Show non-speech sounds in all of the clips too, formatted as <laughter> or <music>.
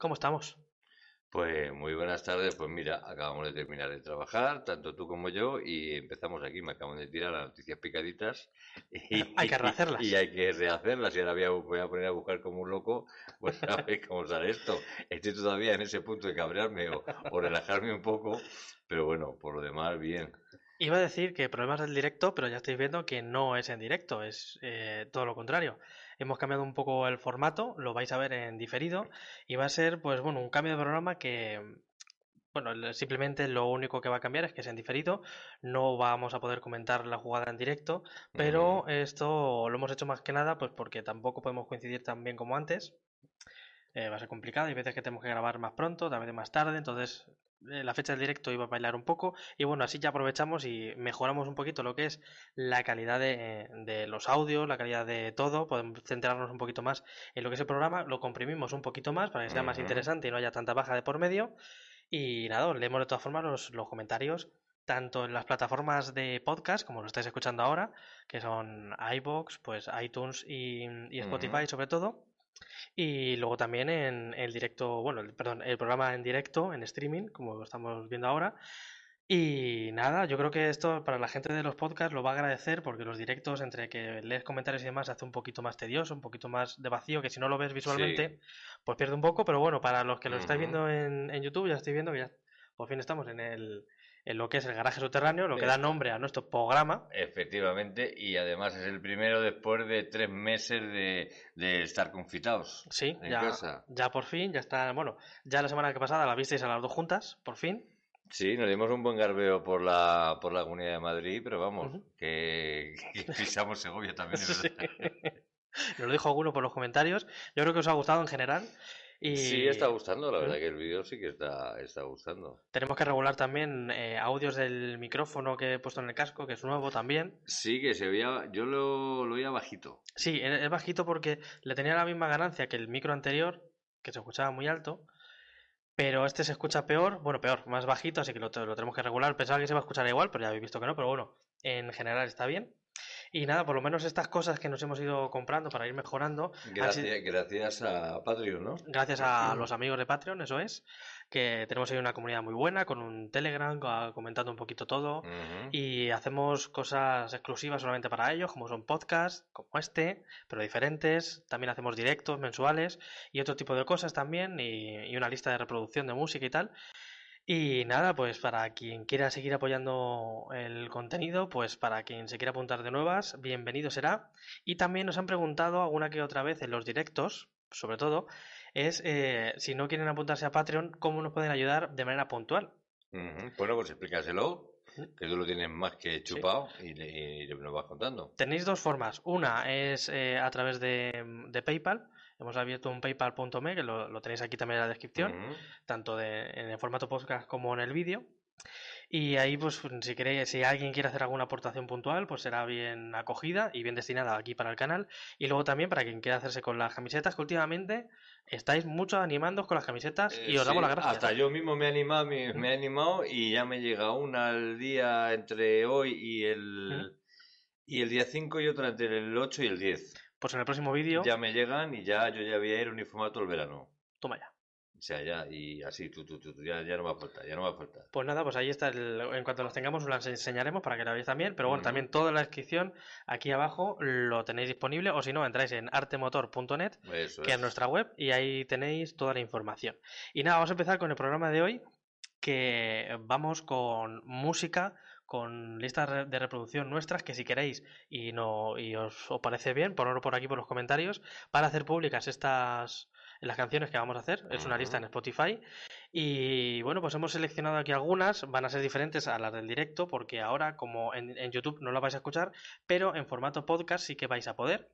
¿Cómo estamos? Pues muy buenas tardes, pues mira, acabamos de terminar de trabajar, tanto tú como yo, y empezamos aquí, me acaban de tirar las noticias picaditas. <laughs> Y, <laughs> hay que rehacerlas. Y, hay que rehacerlas, y ahora voy a, poner a buscar como un loco, pues a ver <laughs> cómo sale esto. Estoy todavía en ese punto de cabrearme o, o relajarme un poco, pero bueno, por lo demás, bien. Iba a decir que problemas del directo, pero ya estáis viendo que no es en directo, es eh, todo lo contrario. Hemos cambiado un poco el formato, lo vais a ver en diferido, y va a ser, pues bueno, un cambio de programa que, bueno, simplemente lo único que va a cambiar es que es en diferido, no vamos a poder comentar la jugada en directo, pero esto lo hemos hecho más que nada, pues porque tampoco podemos coincidir tan bien como antes. Eh, va a ser complicado, hay veces que tenemos que grabar más pronto, tal vez más tarde, entonces la fecha del directo iba a bailar un poco y bueno, así ya aprovechamos y mejoramos un poquito lo que es la calidad de, los audios, la calidad de todo, podemos centrarnos un poquito más en lo que es el programa, lo comprimimos un poquito más para que sea más interesante y no haya tanta baja de por medio. Y nada, leemos de todas formas los, los comentarios tanto en las plataformas de podcast, como lo estáis escuchando ahora, que son iBox, pues iTunes y, Spotify sobre todo, y luego también en el directo, bueno, perdón, el programa en directo, en streaming, como lo estamos viendo ahora. Y nada, yo creo que esto para la gente de los podcasts lo va a agradecer porque los directos, entre que lees comentarios y demás, hace un poquito más tedioso, un poquito más de vacío, que si no lo ves visualmente, pues pierde un poco. Pero bueno, para los que lo estáis viendo en, en YouTube, ya estoy viendo que ya por fin estamos en el, en lo que es el garaje subterráneo, lo que da nombre a nuestro programa. Efectivamente, y además es el primero después de tres meses de, estar confitados. Sí, ya, ya por fin, ya está, bueno, ya la semana que pasada la visteis a las dos juntas, por fin. Sí, nos dimos un buen garbeo por la, por la Comunidad de Madrid, pero vamos, <laughs> que, pisamos Segovia también. <laughs> Nos lo dijo alguno por los comentarios. Yo creo que os ha gustado en general. Sí, está gustando, la verdad que el vídeo sí que está, está gustando. Tenemos que regular también eh, audios del micrófono que he puesto en el casco, que es nuevo también. Sí, que se veía, yo lo, lo oía bajito. Sí, es bajito porque le tenía la misma ganancia que el micro anterior, que se escuchaba muy alto, pero este se escucha peor, bueno, peor, más bajito, así que lo, lo tenemos que regular. Pensaba que se iba a escuchar igual, pero ya habéis visto que no, pero bueno, en general está bien. Y nada, por lo menos estas cosas que nos hemos ido comprando para ir mejorando. Gracias, a Patreon, ¿no? Gracias a los amigos de Patreon, eso es. Que tenemos ahí una comunidad muy buena con un Telegram comentando un poquito todo. Y hacemos cosas exclusivas solamente para ellos, como son podcasts, como este, pero diferentes. También hacemos directos mensuales y otro tipo de cosas también. y una lista de reproducción de música y tal. Y nada, pues para quien quiera seguir apoyando el contenido, pues para quien se quiera apuntar de nuevas, bienvenido será. Y también nos han preguntado alguna que otra vez en los directos, sobre todo, es eh, si no quieren apuntarse a Patreon, ¿cómo nos pueden ayudar de manera puntual? Bueno, pues explícaselo, que tú lo tienes más que chupado y, nos vas contando. Tenéis dos formas. Una es eh, a través de, de PayPal Hemos abierto un paypal.me, que lo, tenéis aquí también en la descripción, tanto en el formato podcast como en el vídeo. Y ahí, pues, si queréis, si alguien quiere hacer alguna aportación puntual, pues será bien acogida y bien destinada aquí para el canal. Y luego también para quien quiera hacerse con las camisetas, que últimamente estáis mucho animando con las camisetas y os damos las gracias. Hasta yo mismo me he animado, me, he animado y ya me llega una al día entre hoy y el, y el día 5 y otra entre el 8 y el 10. Pues en el próximo vídeo. Ya me llegan y ya yo ya voy a ir uniformado todo el verano. Toma ya. O sea, ya, y así, tú, tú, tú, ya, ya no va a faltar, ya no va a faltar. Pues nada, pues ahí está, en cuanto las tengamos las enseñaremos para que la veáis también, pero bueno, también toda la descripción aquí abajo lo tenéis disponible, o si no, entráis en artemotor.net, que es. es nuestra web, y ahí tenéis toda la información. Y nada, vamos a empezar con el programa de hoy, que vamos con música con listas de reproducción nuestras que si queréis y no y os, parece bien, ponedlo por aquí por los comentarios para hacer públicas estas las canciones que vamos a hacer. Es una lista en Spotify. Y bueno, pues hemos seleccionado aquí algunas. Van a ser diferentes a las del directo, porque ahora, como en, en YouTube no las vais a escuchar, pero en formato podcast sí que vais a poder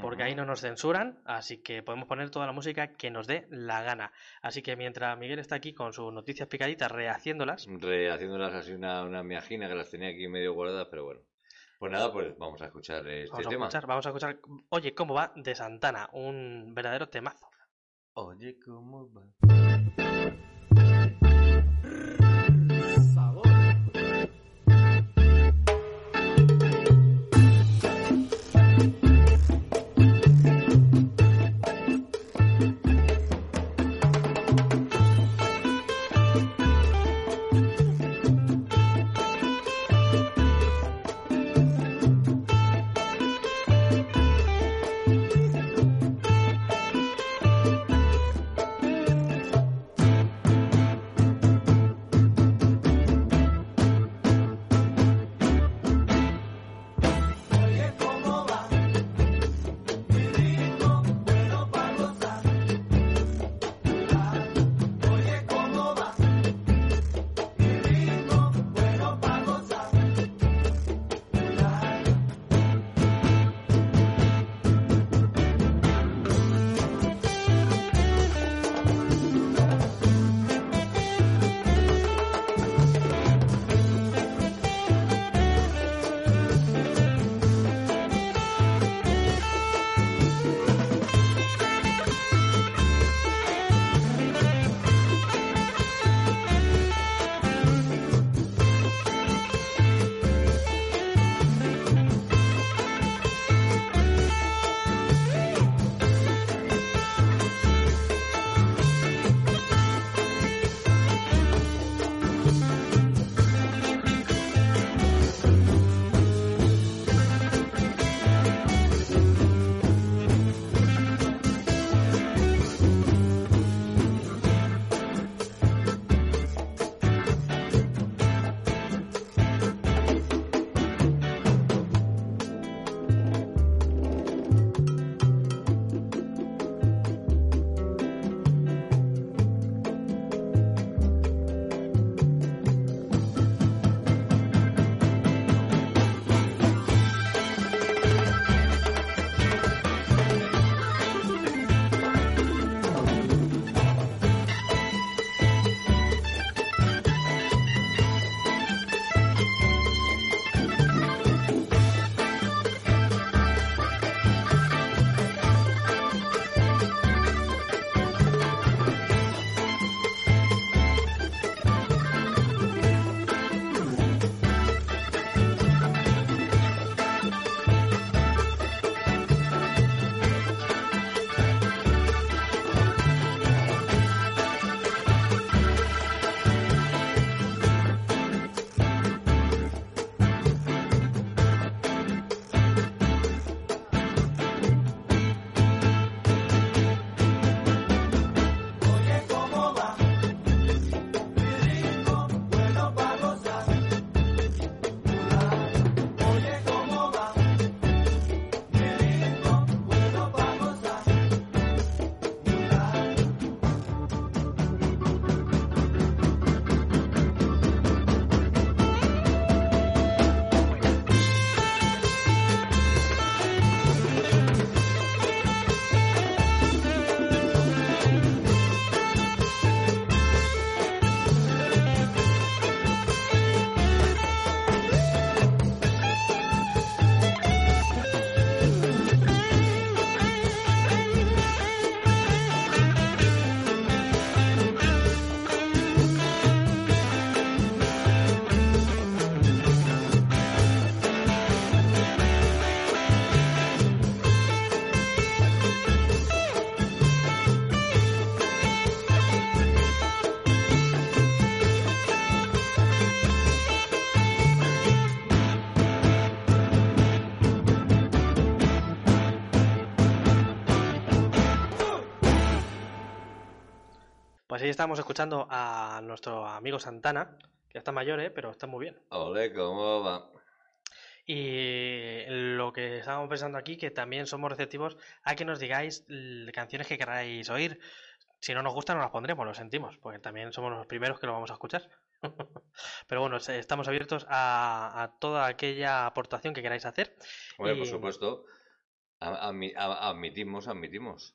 porque ahí no nos censuran, así que podemos poner toda la música que nos dé la gana. Así que mientras Miguel está aquí con sus noticias picaditas, rehaciéndolas. Rehaciéndolas así una, una miajina que las tenía aquí medio guardadas, pero bueno. Pues nada, pues vamos a escuchar este vamos a tema. Escuchar, vamos a escuchar, oye, ¿cómo va? De Santana, un verdadero temazo. Oye, ¿cómo va? Estamos escuchando a nuestro amigo Santana, que ya está mayor, ¿eh? pero está muy bien. Ole, ¿cómo va? Y lo que estábamos pensando aquí, que también somos receptivos a que nos digáis canciones que queráis oír. Si no nos gustan, no las pondremos, lo sentimos, porque también somos los primeros que lo vamos a escuchar. <laughs> Pero bueno, estamos abiertos a, a toda aquella aportación que queráis hacer. Hombre, por supuesto. Admitimos, admitimos.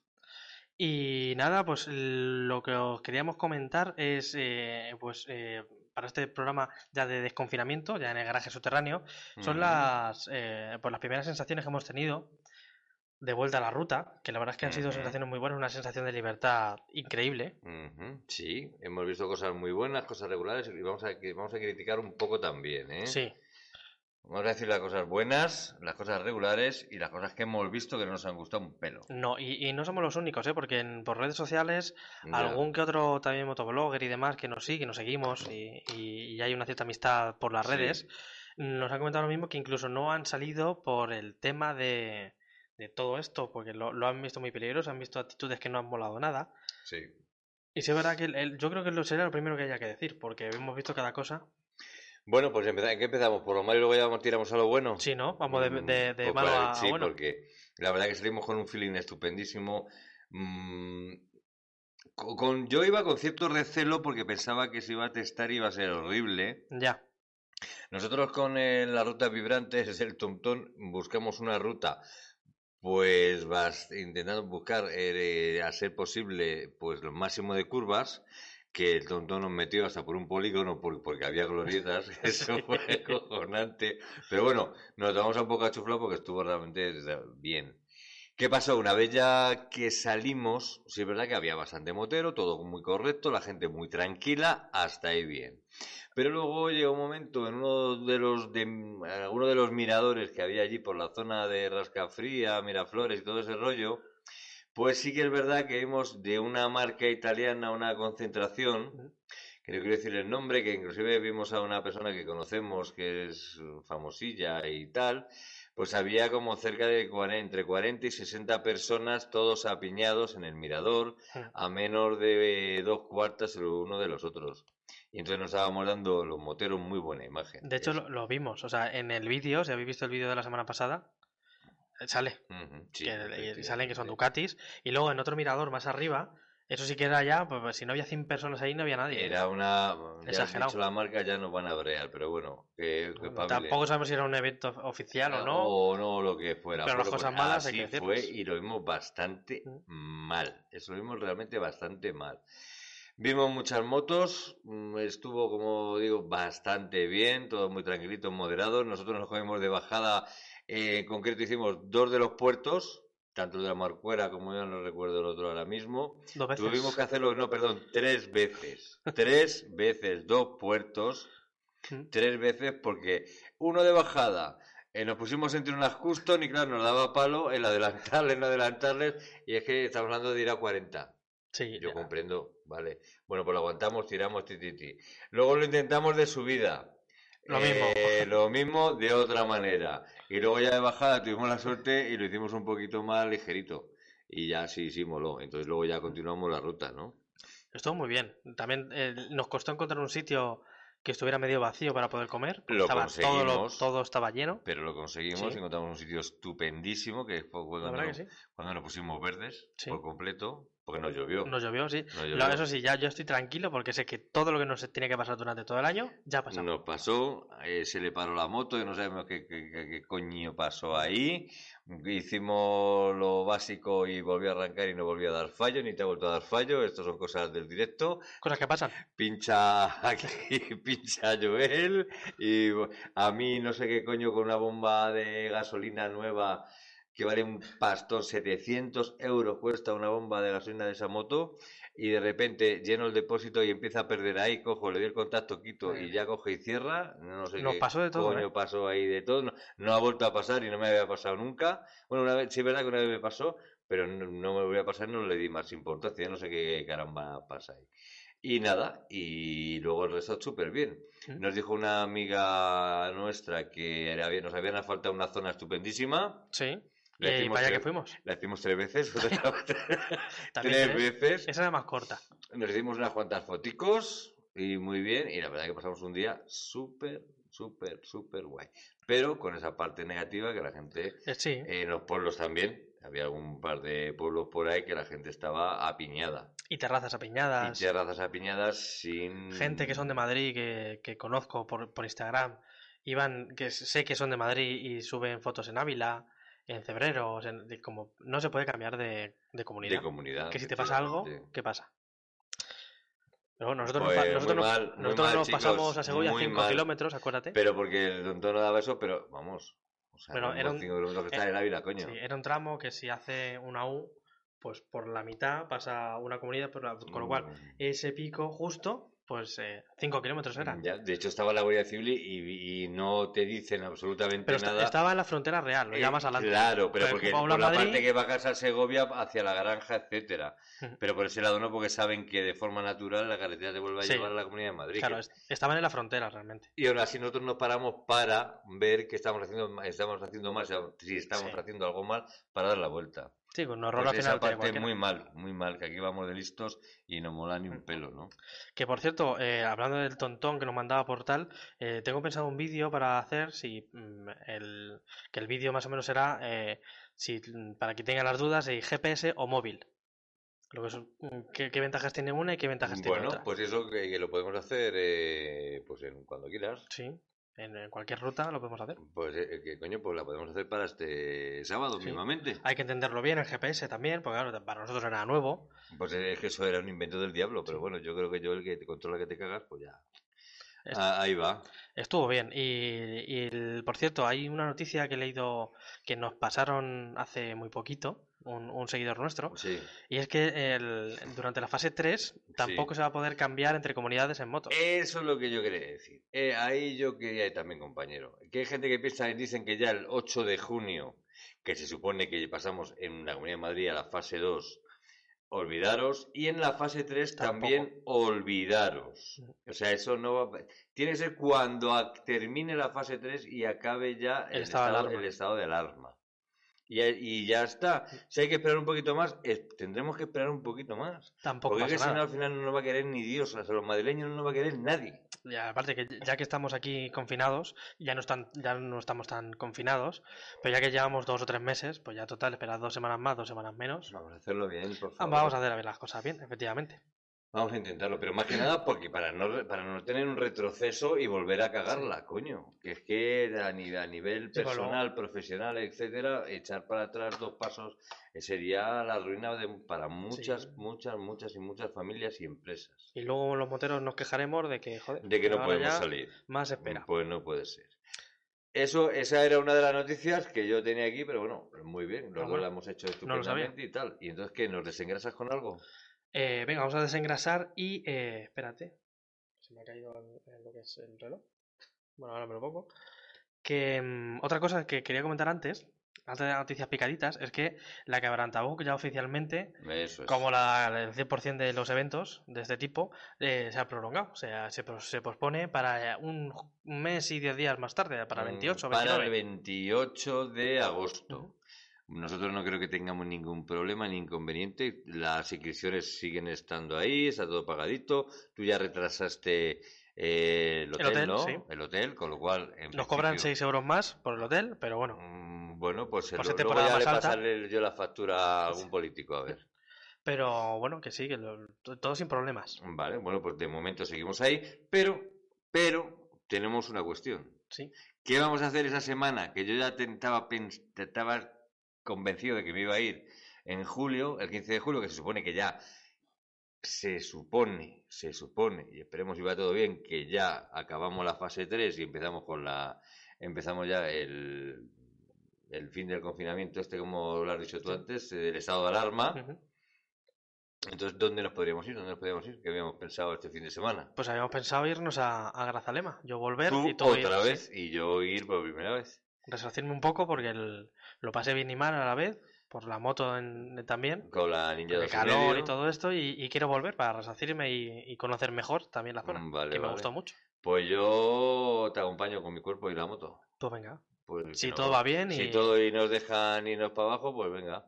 Y nada, pues lo que os queríamos comentar es, eh, pues eh, para este programa ya de desconfinamiento, ya en el garaje subterráneo, son las, eh, pues las primeras sensaciones que hemos tenido de vuelta a la ruta, que la verdad es que han sido sensaciones muy buenas, una sensación de libertad increíble. Sí, hemos visto cosas muy buenas, cosas regulares y vamos a, vamos a criticar un poco también, ¿eh? Sí, Vamos a decir las cosas buenas, las cosas regulares y las cosas que hemos visto que no nos han gustado un pelo. no, y, y no somos los únicos, ¿eh? porque en, por redes sociales algún que otro también motoblogger y demás que nos sigue, nos seguimos y, y- y hay una cierta amistad por las Sí. redes, nos han comentado lo mismo que incluso no han salido por el tema de, de todo esto, porque lo, lo han visto muy peligroso, han visto actitudes que no han molado nada. Sí. Y sí es verdad que el- el- yo creo que lo sería lo primero que haya que decir, porque hemos visto cada cosa. Bueno, pues empeza- ¿en qué empezamos? ¿Por lo malo y luego ya vamos- tiramos a lo bueno? Sí, ¿no? Vamos de, Mm, de, de pues malo a, sí, bueno. porque la verdad que salimos con un feeling estupendísimo. Mm, co- con, yo iba con cierto recelo porque pensaba que se iba a testar y iba a ser horrible. Ya, Nosotros con eh, la ruta vibrantes, <laughs> es el TomTom, buscamos una ruta, pues vas intentando buscar, eh, a ser posible, pues lo máximo de curvas, que el TomTom nos metió hasta por un polígono por- porque había glorietas, <laughs> eso fue cojonante. Pero bueno, nos damos un poco a chuflar porque estuvo realmente bien. ¿Qué pasó? Una vez ya que salimos, sí es verdad que había bastante motero, todo muy correcto, la gente muy tranquila, hasta ahí bien. Pero luego llegó un momento en uno de los de, uno de los miradores que había allí por la zona de Rascafría, Miraflores y todo ese rollo, pues sí que es verdad que vimos de una marca italiana una concentración, que no quiero decir el nombre, que inclusive vimos a una persona que conocemos que es famosilla y tal, pues había como cerca de 40, entre 40 y 60 personas, todos apiñados en el mirador, a menos de dos cuartas el uno de los otros. Y entonces nos estábamos dando los moteros muy buena imagen. de hecho lo, lo vimos, o sea, en el vídeo, si habéis visto el vídeo de la semana pasada, eh, sale, sí, que y salen que son. Ducatis, y luego en otro mirador más arriba, eso sí que era ya, pues, pues, si no había 100 personas ahí, no había nadie. Era una... Ya has dicho la marca, ya nos van a brear, pero bueno, que, que. Tampoco sabemos si era un evento of- oficial o no. O no, lo que fuera. Pero las cosas pues malas hay que fue y lo vimos bastante Mm. mal. Eso lo vimos realmente bastante mal. Vimos muchas motos, mm, estuvo, como digo, bastante bien, todo muy tranquilito, moderado. Nosotros nos cogimos de bajada, eh, en concreto hicimos dos de los puertos, tanto el de la Marcuera como yo no recuerdo el otro ahora mismo. Dos veces. Tuvimos que hacerlo, no, perdón, tres veces. Tres veces, dos puertos Mm. tres veces porque uno de bajada eh, nos pusimos entre unas custom y claro, nos daba palo el adelantarles, no adelantarles y es que estamos hablando de ir a 40. Sí, Yo ya. comprendo, vale. Bueno, pues lo aguantamos, tiramos, ti, ti, ti. Luego lo intentamos de subida. Lo mismo. Eh, lo mismo de otra manera. Y luego ya de bajada tuvimos la suerte y lo hicimos un poquito más ligerito. Y ya sí, sí, moló. Entonces luego ya continuamos la ruta, ¿no? Estuvo muy bien. También eh, nos costó encontrar un sitio que estuviera medio vacío para poder comer. Lo estaba todo, lo- conseguimos. todo estaba lleno. Pero lo conseguimos, Sí. encontramos un sitio estupendísimo que fue cuando, nos- que sí. cuando nos pusimos verdes Sí. por completo, porque nos llovió. Nos llovió, sí. Lo- llovió. eso sí, ya yo estoy tranquilo porque sé que todo lo que nos tiene que pasar durante todo el año ya ha pasado. Nos pasó, eh, se le paró la moto y no sabemos qué, qué- qué- qué coño pasó ahí. Hicimos lo básico y volvió a arrancar y no volvió a dar fallo, ni te ha vuelto a dar fallo. Estas son cosas del directo. Cosas que pasan. Pincha aquí, <laughs> pincha Joel. Y a mí no sé qué coño con una bomba de gasolina nueva que vale un pastón, 700 euros cuesta una bomba de gasolina de esa moto. Y de repente lleno el depósito y empieza a perder ahí, cojo, le doy el contacto, quito y ya coge y cierra. No sé Nos qué pasó de todo, coño ¿eh? pasó ahí de todo. No, no ha vuelto a pasar y no me había pasado nunca. Bueno, una vez, sí es verdad que una vez me pasó, pero no, no me voy a pasar, no le di más importancia, no sé qué caramba pasa ahí. Y nada, y luego el resto súper bien. Nos dijo una amiga nuestra que era- nos habían faltado una zona estupendísima. Sí. Y ahí, vaya que fuimos. La hicimos tres veces. <laughs> <laughs> También tres veces. Esa era más corta. Nos hicimos unas cuantas foticos y muy bien. Y la verdad que pasamos un día súper, súper, súper guay. Pero con esa parte negativa que la gente, Eh, sí. en los pueblos también, había algún par de pueblos por ahí que la gente estaba apiñada. Y terrazas Y apiñadas. terrazas apiñadas sin... Gente que son de Madrid, que, que conozco por, por Instagram. Iban, que sé que son de Madrid y suben fotos en Ávila, en Cebreros, en- de como no se puede cambiar de, de comunidad. de comunidad. que si te pasa algo. ¿qué pasa? Pero bueno, nosotros, Pues nos, nosotros, nos- mal, muy nosotros mal, nos chicos, pasamos a Segovia muy 5 mal. kilómetros, acuérdate. Pero porque el tonto no daba eso, pero vamos. O sea, no era un- kilómetros que está eh, en Ávila, coño. Sí, era un tramo que si hace una U, pues por la mitad pasa una comunidad, por la- con lo cual Mm, ese pico justo, pues 5 kilómetros eran. ya, de hecho, estaba la Guardia Civil y, y no te dicen absolutamente Pero nada. estaba en la frontera real, lo Eh, llamas adelante. Claro, pero Pero porque por la Madrid- parte que bajas a Segovia hacia la granja, etcétera. Pero por ese lado no, porque saben que de forma natural la carretera te vuelve a Sí. llevar a la Comunidad de Madrid. Claro, que- estaban en la frontera realmente. Y aún así nosotros nos paramos para ver que estamos haciendo, estamos haciendo mal, si estamos Sí. haciendo algo mal, para dar la vuelta. Sí, con un error Pues al esa final tiene parte muy mal, muy mal, que aquí vamos de listos y no mola ni Mm. un pelo, ¿no? Que por cierto, eh, hablando del tontón que nos mandaba por tal, eh, tengo pensado un vídeo para hacer, si mm, el, que el vídeo más o menos será, eh, si, mm, para que tengan las dudas, si GPS o móvil. Lo que es, mm, qué, qué ventajas tiene una y qué ventajas tiene Bueno, otra. pues eso que, que lo podemos hacer pues en, cuando quieras. Sí, en, cualquier ruta lo podemos hacer. Pues eh, que coño, pues la podemos hacer para este sábado Sí. mismamente. Hay que entenderlo bien el GPS también, porque claro, para nosotros era nuevo. Pues es que eso era un invento del diablo, pero Sí. bueno, yo creo que yo el que te controla que te cagas, pues ya. Ah, ahí va. Estuvo bien. Y, y el- por cierto, hay una noticia que he leído que nos pasaron hace muy poquito, un, un seguidor nuestro, Sí. y es que el- durante la fase 3 tampoco se va a poder cambiar entre comunidades en moto. Eso es lo que yo quería decir. Eh, ahí yo quería ir también, compañero. Que hay gente que piensa y dicen que ya el 8 de junio, que se supone que pasamos en la Comunidad de Madrid a la fase 2, olvidaros. Y en la fase 3 también olvidaros. O sea, eso no va a... Tiene que ser cuando termine la fase 3 y acabe ya El estado de el estado de alarma. Y, ya- y ya está. Si hay que esperar un poquito más, es- tendremos que esperar un poquito más. Tampoco Porque si no, al final no nos va a querer ni Dios. O sea, los madrileños no nos va a querer nadie. Y aparte que ya que estamos aquí confinados, ya no están, ya no estamos tan confinados, pero ya que llevamos dos o tres meses, pues ya total, esperar dos semanas más, dos semanas menos. Vamos a hacerlo bien, por favor. Vamos a hacer a las cosas bien, efectivamente. Vamos a intentarlo, pero más que nada porque para no, para no tener un retroceso y volver a cagarla, coño. Que es que a nivel, a nivel Sí, personal, profesional, etcétera, echar para atrás dos pasos eh, sería la ruina de, para muchas, Sí. muchas, muchas y muchas familias y empresas. Y luego los moteros nos quejaremos de que, joder, De que no podemos salir. Más espera. Pues no puede ser. Eso, esa era una de las noticias que yo tenía aquí, pero bueno, muy bien, los Ah, dos bueno. la hemos hecho No estupendamente y tal. Y entonces, ¿qué? ¿Nos desengrasas con algo? Eh, venga, vamos a desengrasar y eh, espérate. Se me ha caído lo que es el reloj. Bueno, ahora me lo pongo. Que mm, otra cosa que quería comentar antes, antes de las noticias picaditas, es que la Quebrantaboc ya oficialmente, Eso es. como la, el 100% de los eventos de este tipo, eh, se ha prolongado. O sea, se, se pospone para un, un mes y 10 días más tarde, para el Mm, 28 o Para 29. el 28 de agosto. Nosotros no creo que tengamos ningún problema ni inconveniente. Las inscripciones siguen estando ahí, está todo pagadito. Tú ya retrasaste eh, el hotel, hotel, ¿no? sí. El hotel, con lo cual. en Nos cobran principio, 6 euros más por el hotel, pero bueno, mm, Bueno, pues ser luego ya le pasaré yo la factura a algún político, a ver. pero bueno, que sí, que lo- todo sin problemas. Vale, bueno, pues de momento seguimos ahí, pero, pero tenemos una cuestión. Sí. ¿Qué vamos a hacer esa semana? Que yo ya te- estaba, pens- te- estaba convencido de que me iba a ir en julio, el 15 de julio, que se supone que ya se supone, se supone, y esperemos si va todo bien, que ya acabamos la fase 3 y empezamos con la empezamos ya el, el fin del confinamiento este, como lo has dicho tú antes, eh, del estado de alarma. Entonces, ¿dónde nos podríamos ir? ¿Dónde nos podríamos ir? ¿Qué habíamos pensado este fin de semana? Pues habíamos pensado irnos a, a Grazalema. Yo volver Tú y ir, otra sí. vez y yo ir por primera vez. Resarcirme un poco porque el- lo pasé bien y mal a la vez, por la moto en- también, Con la ninja de calor medio. y todo esto, y, y quiero volver para resarcirme y, y conocer mejor también la zona, Mm, Vale, que me gustó mucho. Pues yo te acompaño con mi cuerpo y la moto. Pues venga, pues... Si no- todo va bien y... Si todo y nos dejan irnos para abajo, pues venga.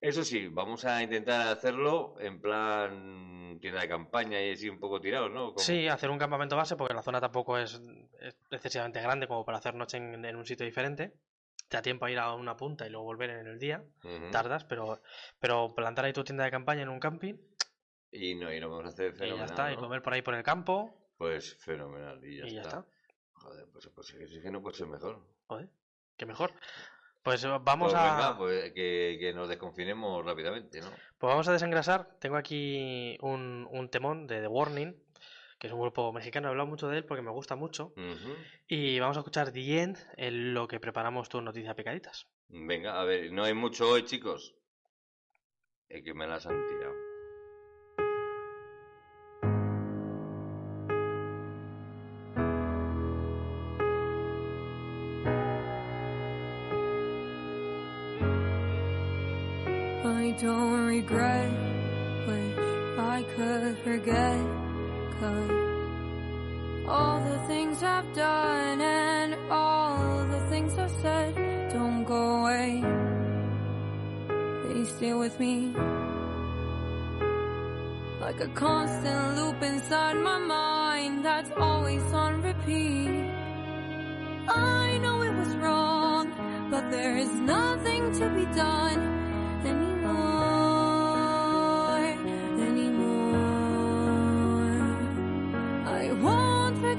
Eso sí, vamos a intentar hacerlo en plan tienda de campaña y así un poco tirados, ¿no? Como- Sí, hacer un campamento base porque la zona tampoco es, es excesivamente grande como para hacer noche en, en un sitio diferente. Te da tiempo a ir a una punta y luego volver en el día. Tardas, pero, pero plantar ahí tu tienda de campaña en un camping Y no, y lo vamos a hacer y ya fenomenal, está. Y comer por ahí por el campo Pues fenomenal, y ya, y ya está. está. Joder, pues, pues es que no puede ser mejor. Joder, qué mejor. Pues eh, vamos Pues a... venga, pues que, que nos desconfinemos rápidamente, ¿no? Pues vamos a desengrasar. Tengo aquí un, un temón de The Warning, que es un grupo mexicano. He hablado mucho de él porque me gusta mucho. Y vamos a escuchar The End en lo que preparamos tu noticia picaditas. Venga, a ver, no hay mucho hoy, chicos. Es que me las han tirado. I don't regret, wish I could forget. Cause all the things I've done and all the things I've said don't go away. They stay with me. Like a constant loop inside my mind that's always on repeat. I know it was wrong, but there is nothing to be done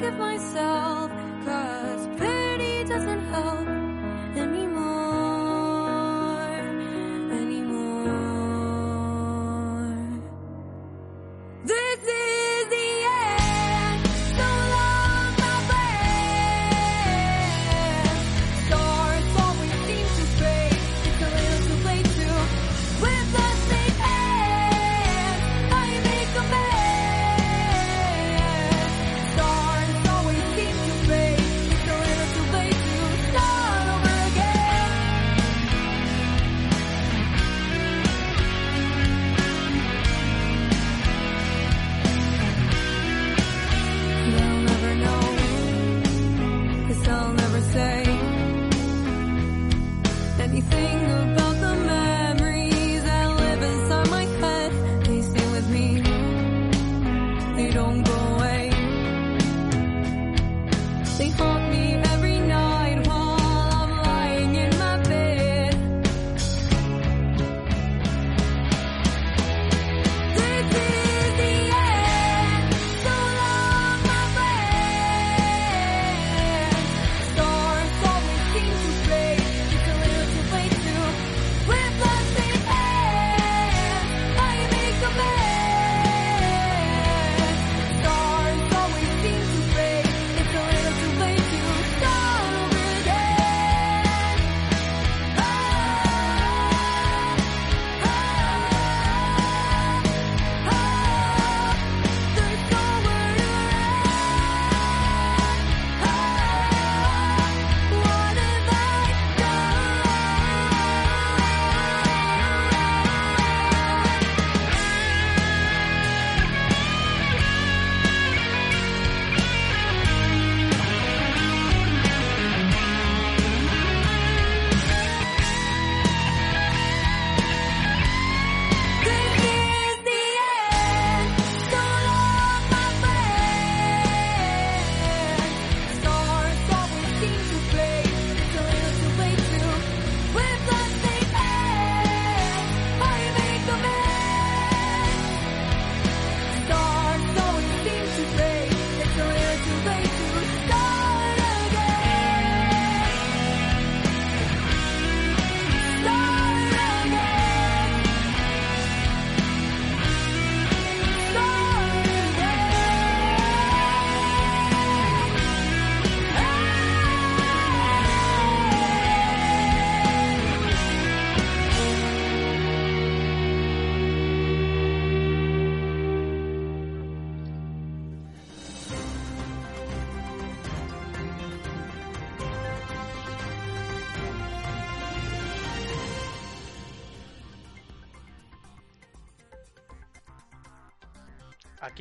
of myself.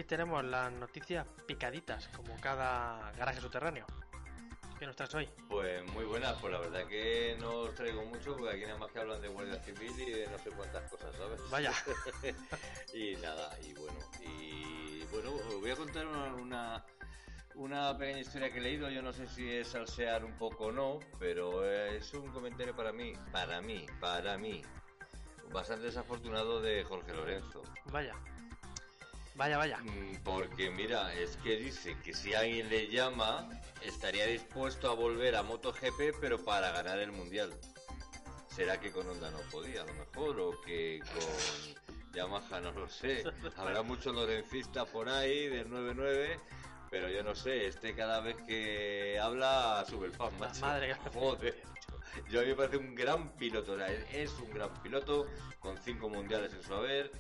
Aquí tenemos las noticias picaditas, como cada garaje subterráneo. ¿Qué nos traes hoy? Pues muy buenas, pues la verdad que no os traigo mucho porque aquí nada más que hablan de Guardia Civil y de no sé cuántas cosas, ¿sabes? Vaya. <laughs> y nada, y bueno, y bueno, os voy a contar una, una, una pequeña historia que he leído, yo no sé si es salsear un poco o no, pero es un comentario para mí, para mí, para mí, bastante desafortunado de Jorge Lorenzo. Vaya. Vaya, vaya. Mm, Porque mira, es que dice que si alguien le llama, estaría dispuesto a volver a MotoGP, pero para ganar el mundial. ¿Será que con Honda no podía, a lo mejor? ¿O que con Yamaha no lo sé? <laughs> Habrá muchos lorencistas por ahí del 9-9, pero yo no sé, este cada vez que habla sube el fan, macho. Madre <laughs> Joder. Yo a mí me parece un gran piloto, o sea, es un gran piloto con cinco mundiales en su haber,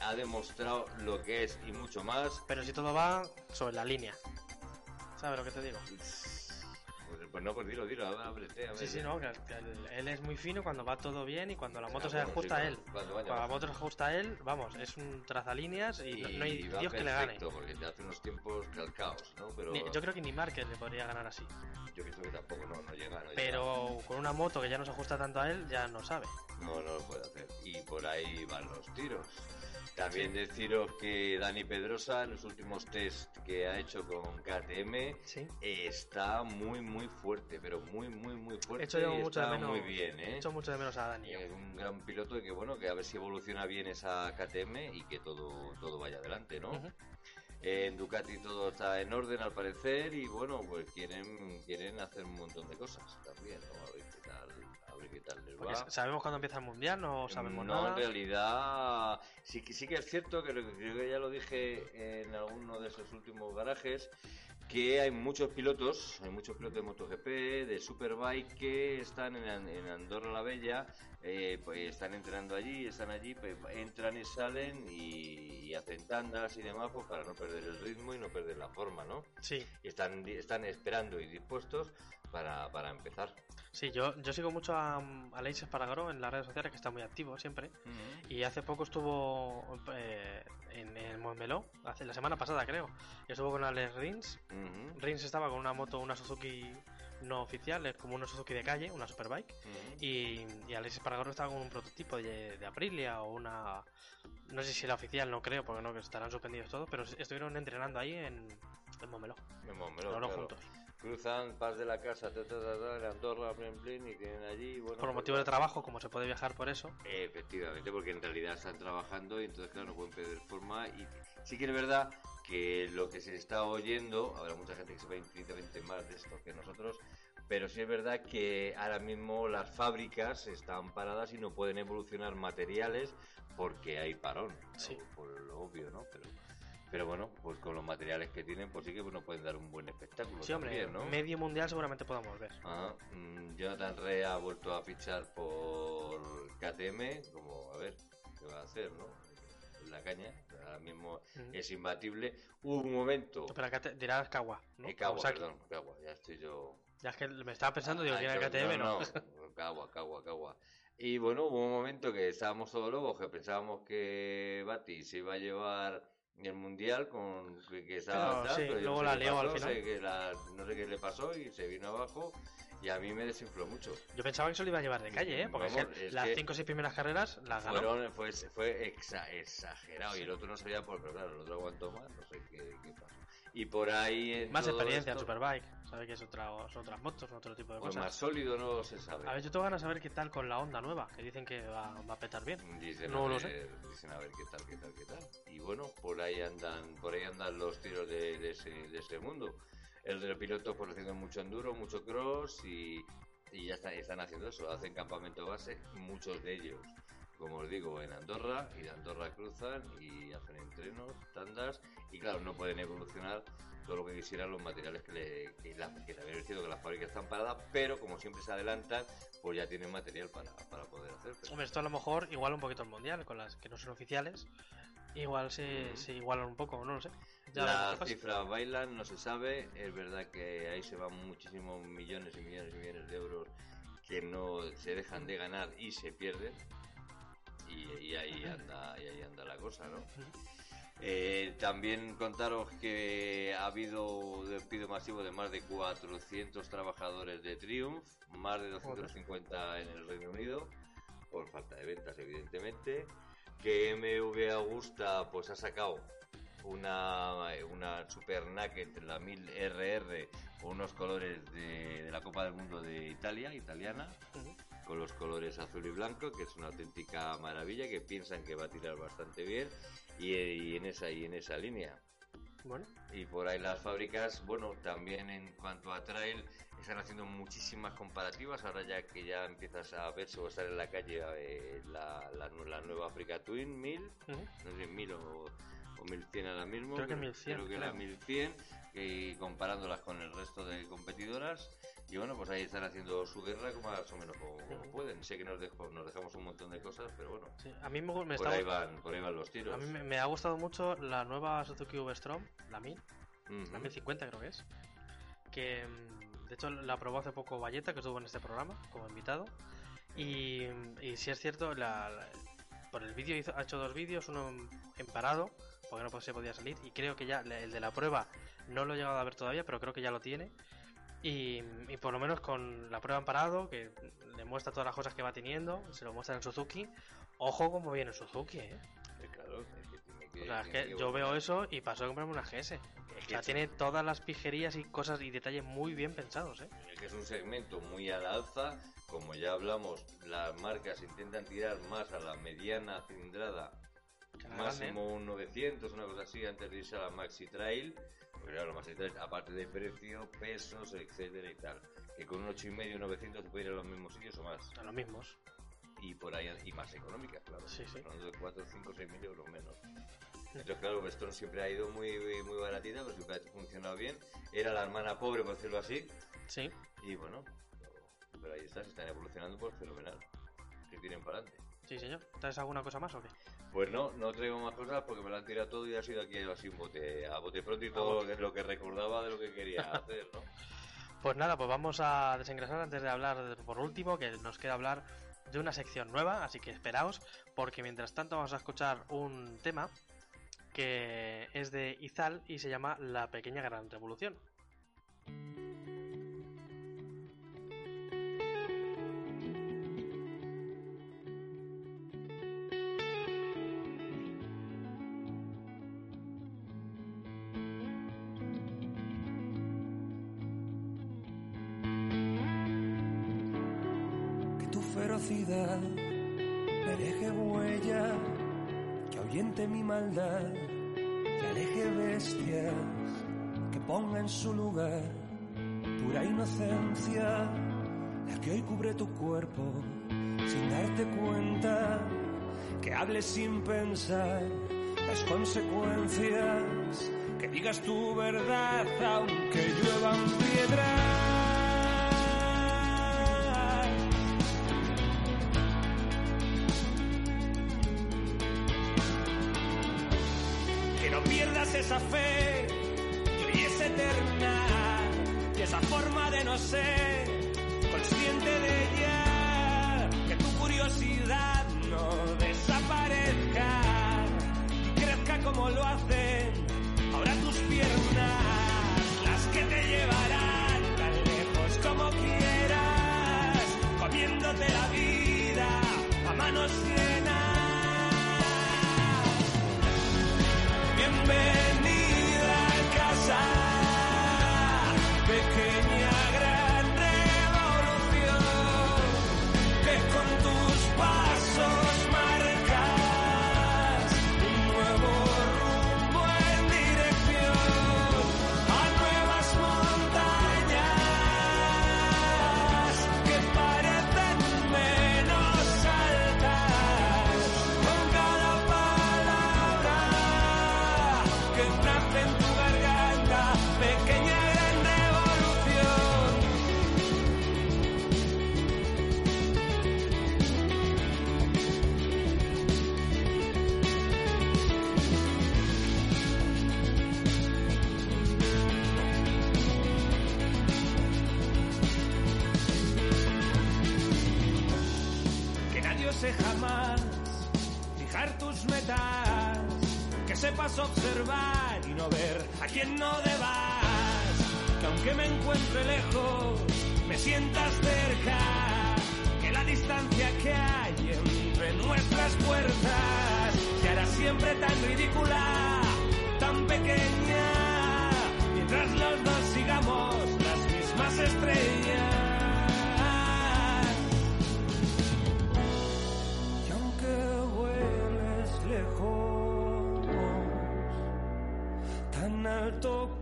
ha demostrado lo que es y mucho más. Pero si todo va sobre la línea. ¿Sabes lo que te digo? Pues, no, pues dilo, dilo, ábrete, a ver. Sí, sí, no, que, él, él es muy fino cuando va todo bien y cuando la moto Ah, se bueno, ajusta sí, a él. cuando- cuando vaya Cuando la moto se ajusta a él, vamos, es un trazalíneas y, no, no hay Y va Dios que le gane. porque te hace unos tiempos calcaos, ¿no? Pero Ni- yo creo que ni Márquez le podría ganar así. yo pienso que tampoco no, no llega, no llega. Pero con una moto que ya no se ajusta tanto a él, ya no sabe. No, no lo puede hacer. Y por ahí van los tiros. También deciros que Dani Pedrosa, en los últimos test que ha hecho con KTM, Sí. está muy, muy fuerte, pero muy, muy, muy fuerte. Hecho yo y mucho de está menos. muy bien, ¿eh? Echo mucho de menos a Dani. Es un gran piloto y que bueno, que a ver si evoluciona bien esa KTM y que todo, todo vaya adelante, ¿no? En Ducati todo está en orden al parecer y bueno, pues quieren quieren hacer un montón de cosas también, ¿no? A ver qué tal, a ver qué tal les Porque va. ¿Sabemos cuándo empieza el mundial? No sabemos no, nada. en realidad sí, que- sí que es cierto que creo que ya lo dije en alguno de esos últimos garajes que hay muchos pilotos, hay muchos pilotos de MotoGP, de Superbike que están en Andorra la Bella, eh, pues están entrenando allí, están allí, pues entran y salen y, y hacen tandas y demás pues para no perder el ritmo y no perder la forma, ¿no? Sí, Y están, están esperando y dispuestos para, para empezar. sí, yo, yo sigo mucho a, a Espargaró en las redes sociales, que está muy activo siempre. Y hace poco estuvo eh, en el Montmeló, hace la semana pasada creo. Y estuvo con Alex Rins. Ujú, Rins estaba con una moto, una Suzuki no oficial, es como una Suzuki de calle, una Superbike. ujú. Y, y Alex Espargaró estaba con un prototipo de, de Aprilia o una. No sé si la oficial, no creo, porque no, que estarán suspendidos todos, pero estuvieron entrenando ahí en, en Montmeló. En Montmeló, claro. juntos. cruzan Paz de la Casa, ta, ta, ta, ta, Andorra, blin, blin, y tienen allí, bueno... Por pues motivo de trabajo, como se puede viajar por eso. Efectivamente, porque en realidad están trabajando y entonces, claro, no pueden perder forma. Y sí que es verdad que lo que se está oyendo, habrá mucha gente que sepa infinitamente más de esto que nosotros, pero sí es verdad que ahora mismo las fábricas están paradas y no pueden evolucionar materiales porque hay parón, ¿no? Sí. por lo obvio, ¿no? Pero, pero bueno, pues con los materiales que tienen, pues sí que nos pueden dar un buen espectáculo. Sí, hombre, también, ¿no? medio mundial seguramente podamos ver. Ah, mm, Jonathan Rea ha vuelto a fichar por KTM, como a ver qué va a hacer, ¿no? La caña, ahora mismo es imbatible. Hubo un momento. Pero acá te dirás Kawa, ¿no? Eh, Kawa, perdón, Kawa, ya estoy yo. Ya es que me estaba pensando, digo, Ah, ¿quién era yo- KTM? No. no, Kawa, Kawa, Kawa. Y bueno, hubo un momento que estábamos todos locos, que pensábamos que Bati se iba a llevar el mundial con que, estaba Pero tal, sí, pero luego no la sé lió al pasó, final. sé que la- no sé qué le pasó y se vino abajo y a mí me desinfló mucho. Yo pensaba que se lo iba a llevar de calle, ¿eh? Porque es Vamos, que es las que- 5 o 6 primeras carreras las ganó. Fueron, fue, fue exa- exagerado y el otro no sabía por pero claro, el otro aguantó más, no sé qué, qué pasó. Y por ahí Más experiencia en Superbike. Sabe que es otra, son otras motos, otro tipo de pues cosas. más sólido no se sabe. A ver, yo tengo ganas de saber qué tal con la Honda nueva, que dicen que va, va a petar bien. Dicen, No a lo ver, dicen a ver qué tal, qué tal, qué tal. Y bueno, por ahí andan, por ahí andan los tiros de, de ese, de ese mundo. El de los pilotos pues haciendo mucho enduro, mucho cross y, y ya están, están haciendo eso, hacen campamento base, muchos de ellos, como os digo, en Andorra, y de Andorra cruzan y hacen entrenos, tandas, y claro, no pueden evolucionar todo lo que quisieran los materiales que, le, que, la- que también que las fábricas están paradas, pero como siempre se adelantan, pues ya tienen material para, para poder hacer. Pero- Hombre, esto a lo mejor iguala un poquito el mundial, con las que no son oficiales. Igual se, Mm. se igualan un poco, no lo sé. Ya Las cifras bailan, no se sabe. Es verdad que ahí se van muchísimos millones y millones y millones de euros que no se dejan de ganar y se pierden. Y, y ahí anda y ahí anda la cosa, ¿no? Eh, también contaros que ha habido despido masivo de más de 400 trabajadores de Triumph, más de 250 en el Reino Unido, por falta de ventas, evidentemente. Que MV Augusta pues ha sacado una, una Super Naked, la 1000 RR, con unos colores de, de la Copa del Mundo de Italia, italiana Ujú. con los colores azul y blanco, que es una auténtica maravilla, que piensan que va a tirar bastante bien, y, y en esa y en esa línea. Bueno, Y por ahí las fábricas, bueno, también en cuanto a trail, están haciendo muchísimas comparativas, ahora ya que ya empiezas a verse o estar en la calle eh, la, la, la nueva Africa Twin 1000, ujú. no sé, 1000 o, o 1100 ahora mismo. Creo que 1100, Creo que era creo. 1100, y comparándolas con el resto de competidoras. Y bueno, pues ahí están haciendo su guerra como más o menos como, pueden. Sé que nos, dejo- nos dejamos un montón de cosas, pero bueno, sí. A mí me, por ahí, van, por ahí van los tiros. a mí me, me ha gustado mucho la nueva Suzuki V-Strom, la 1000, Ujú. la 1050 creo que es. Que mm, de hecho la probó hace poco Valleta, que estuvo en este programa como invitado. Y, y si es cierto, la, la- por el vídeo hizo- ha hecho dos vídeos, uno en parado, porque no se podía salir, y creo que ya el de la prueba no lo he llegado a ver todavía, pero creo que ya lo tiene. Y, y por lo menos con la prueba en parado, que le muestra todas las cosas que va teniendo, se lo muestra en Suzuki. Ojo como viene Suzuki, ¿eh? Claro, es que tiene que- O sea, es que que yo veo eso y paso a comprarme una GS. Es O que sea, es- tiene todas las pijerías y cosas y detalles muy bien pensados, ¿eh? Es que es un segmento muy al alza. Como ya hablamos, las marcas intentan tirar más a la mediana cilindrada, La máximo un 900, una cosa así, antes de irse a la Maxi Trail. Porque claro, la Maxi Trail, aparte de precio, pesos, etcétera y tal, que con un 8,5 900 te puede ir a los mismos sitios o más. A los mismos. Y por ahí, y más económicas, claro. Sí, sí. Hablando de 4, 5, 6 mil euros menos. Entonces, claro, Vestron siempre ha ido muy, muy baratita, pero siempre ha funcionado bien. Era la hermana pobre, por decirlo así. Sí. Y bueno, pero, pero ahí está, se están evolucionando por fenomenal. Que tienen para adelante. Sí, señor. ¿Traes alguna cosa más o qué? Pues no, no traigo más cosas porque me lo han tirado todo y ha sido aquí así un bote, a bote pronto y todo lo que, lo que recordaba de lo que quería <laughs> hacer, ¿no? Pues nada, pues vamos a desengrasar antes de hablar por último, que nos queda hablar de una sección nueva, así que esperaos, porque mientras tanto vamos a escuchar un tema que es de Izal y se llama La pequeña gran revolución. Maldad, que aleje bestias, que ponga en su lugar pura inocencia, la que hoy cubre tu cuerpo sin darte cuenta, que hables sin pensar las consecuencias, que digas tu verdad aunque lluevan piedras. No pierdas esa fe que hoy es eterna y esa forma de no ser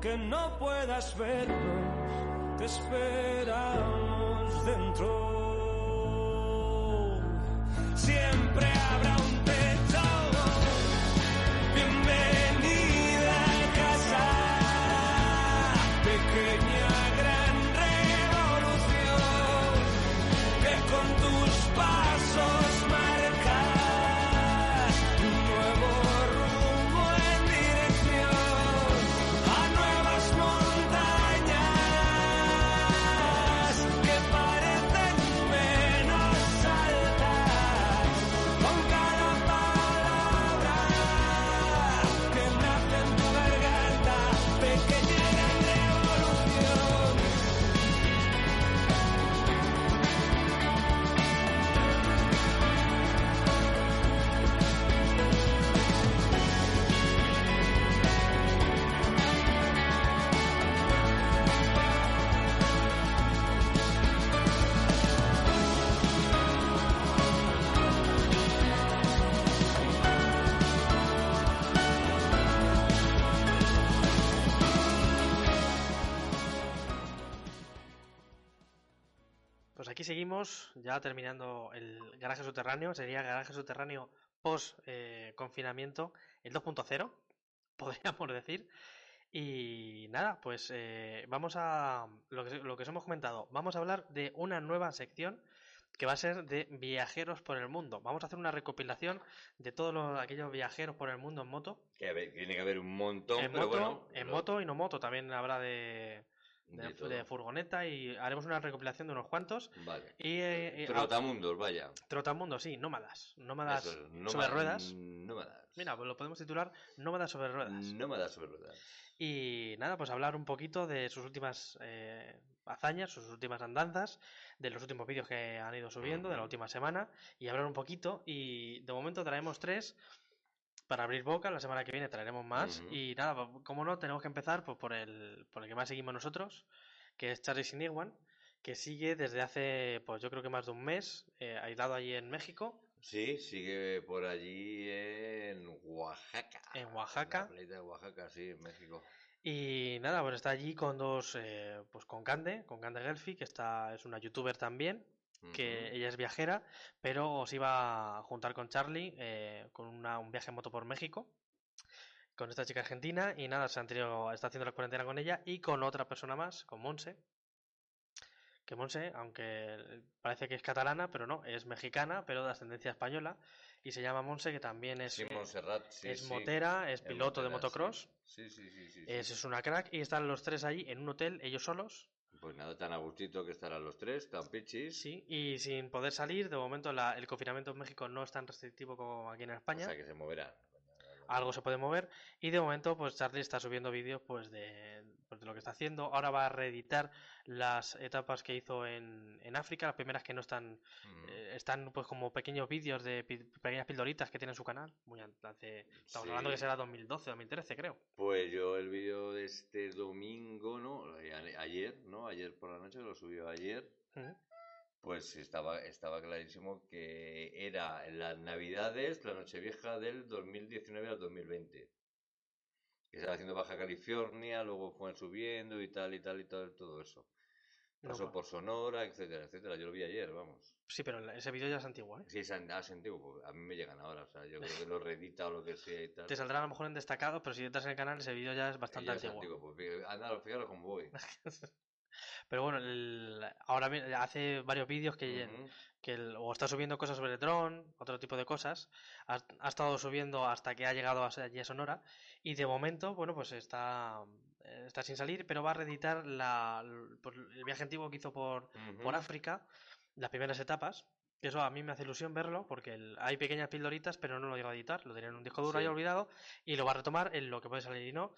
que no puedas vernos, te esperamos dentro. Ya terminando el garaje subterráneo. Sería garaje subterráneo post eh, confinamiento, el 2.0, <laughs> podríamos decir. Y nada, pues eh, vamos a lo que, lo que os hemos comentado. Vamos a hablar de una nueva sección que va a ser de viajeros por el mundo. Vamos a hacer una recopilación de todos los, aquellos viajeros por el mundo en moto. Que a ver, tiene que haber un montón, en pero moto, bueno. en lo- moto y no moto. También habrá de, de, de de furgoneta y haremos una recopilación de unos cuantos. Vale. Y eh, eh, Trotamundos, vaya. Trotamundo, sí, nómadas. Nómadas Eso, sobre ruedas. Nómadas. Mira, pues lo podemos titular Nómadas sobre ruedas. Nómadas sobre ruedas. Y nada, pues hablar un poquito de sus últimas eh, hazañas, sus últimas andanzas, de los últimos vídeos que han ido subiendo, de la última semana, y hablar un poquito. Y de momento traemos tres para abrir boca. La semana que viene traeremos más. Y nada, como no, tenemos que empezar pues, por, el, por el que más seguimos nosotros, que es Charlie Siniguan, que sigue desde hace, pues yo creo que más de un mes, eh, aislado allí en México. Sí, sigue por allí en Oaxaca. En Oaxaca. La playita de Oaxaca, sí, en México. Y nada, pues está allí con dos, eh, pues con Cande, con Cande Gelfi, que está, es una youtuber también, que ella es viajera, pero se iba a juntar con Charlie eh, con una- un viaje en moto por México, con esta chica argentina, y nada, se han tenido, está haciendo la cuarentena con ella y con otra persona más, con Monse. Que Monse, aunque parece que es catalana, pero no, es mexicana, pero de ascendencia española, y se llama Monse, que también es, Sí, es sí. motera, es piloto de motocross. Sí, sí, sí, sí. sí. Es, es una crack y están los tres allí en un hotel, ellos solos, Pues nada, tan a gustito que estarán los tres, tan pichis. sí, y sin poder salir. De momento la- el confinamiento en México no es tan restrictivo como aquí en O España. sea que se moverán. Algo se puede mover y de momento pues Charlie está subiendo vídeos pues de, pues, de lo que está haciendo. Ahora va a reeditar las etapas que hizo en, en África, las primeras que no están Mm. eh, están pues como pequeños vídeos de pi- pequeñas pildoritas que tiene en su canal. Muy hace, estamos hablando que será 2012, 2013 creo. Pues yo el vídeo de este domingo, ¿no? Eh, Ayer, ¿no? Ayer por la noche, lo subió ayer. Pues estaba, estaba clarísimo que era en las navidades, la nochevieja del 2019 al 2020. Que estaba haciendo Baja California, luego fue subiendo y tal y tal y tal, todo eso. Pasó por Sonora, etcétera, etcétera. Yo lo vi ayer, vamos. Sí, pero ese vídeo ya es antiguo, ¿eh? Sí, es ah, antiguo, pues a mí me llegan ahora, o sea, yo creo que lo reedita o lo que sea y tal. Te saldrá a lo mejor en destacado, pero si entras en el canal ese vídeo ya es bastante Ya es antiguo. antiguo, pues anda, fijaros cómo voy. <laughs> Pero bueno, el- ahora hace varios vídeos que, que el- o está subiendo cosas sobre el dron, otro tipo de cosas. Ha, ha estado subiendo hasta que ha llegado a, allí a Sonora. Y de momento, bueno, pues está, está sin salir, pero va a reeditar la, el, viaje antiguo que hizo por, por. África, las primeras etapas. Que eso a mí me hace ilusión verlo, porque el- hay pequeñas pildoritas, pero no lo llego a editar. Lo tenía en un disco duro ahí Sí. olvidado y lo va a retomar en lo que puede salir y no.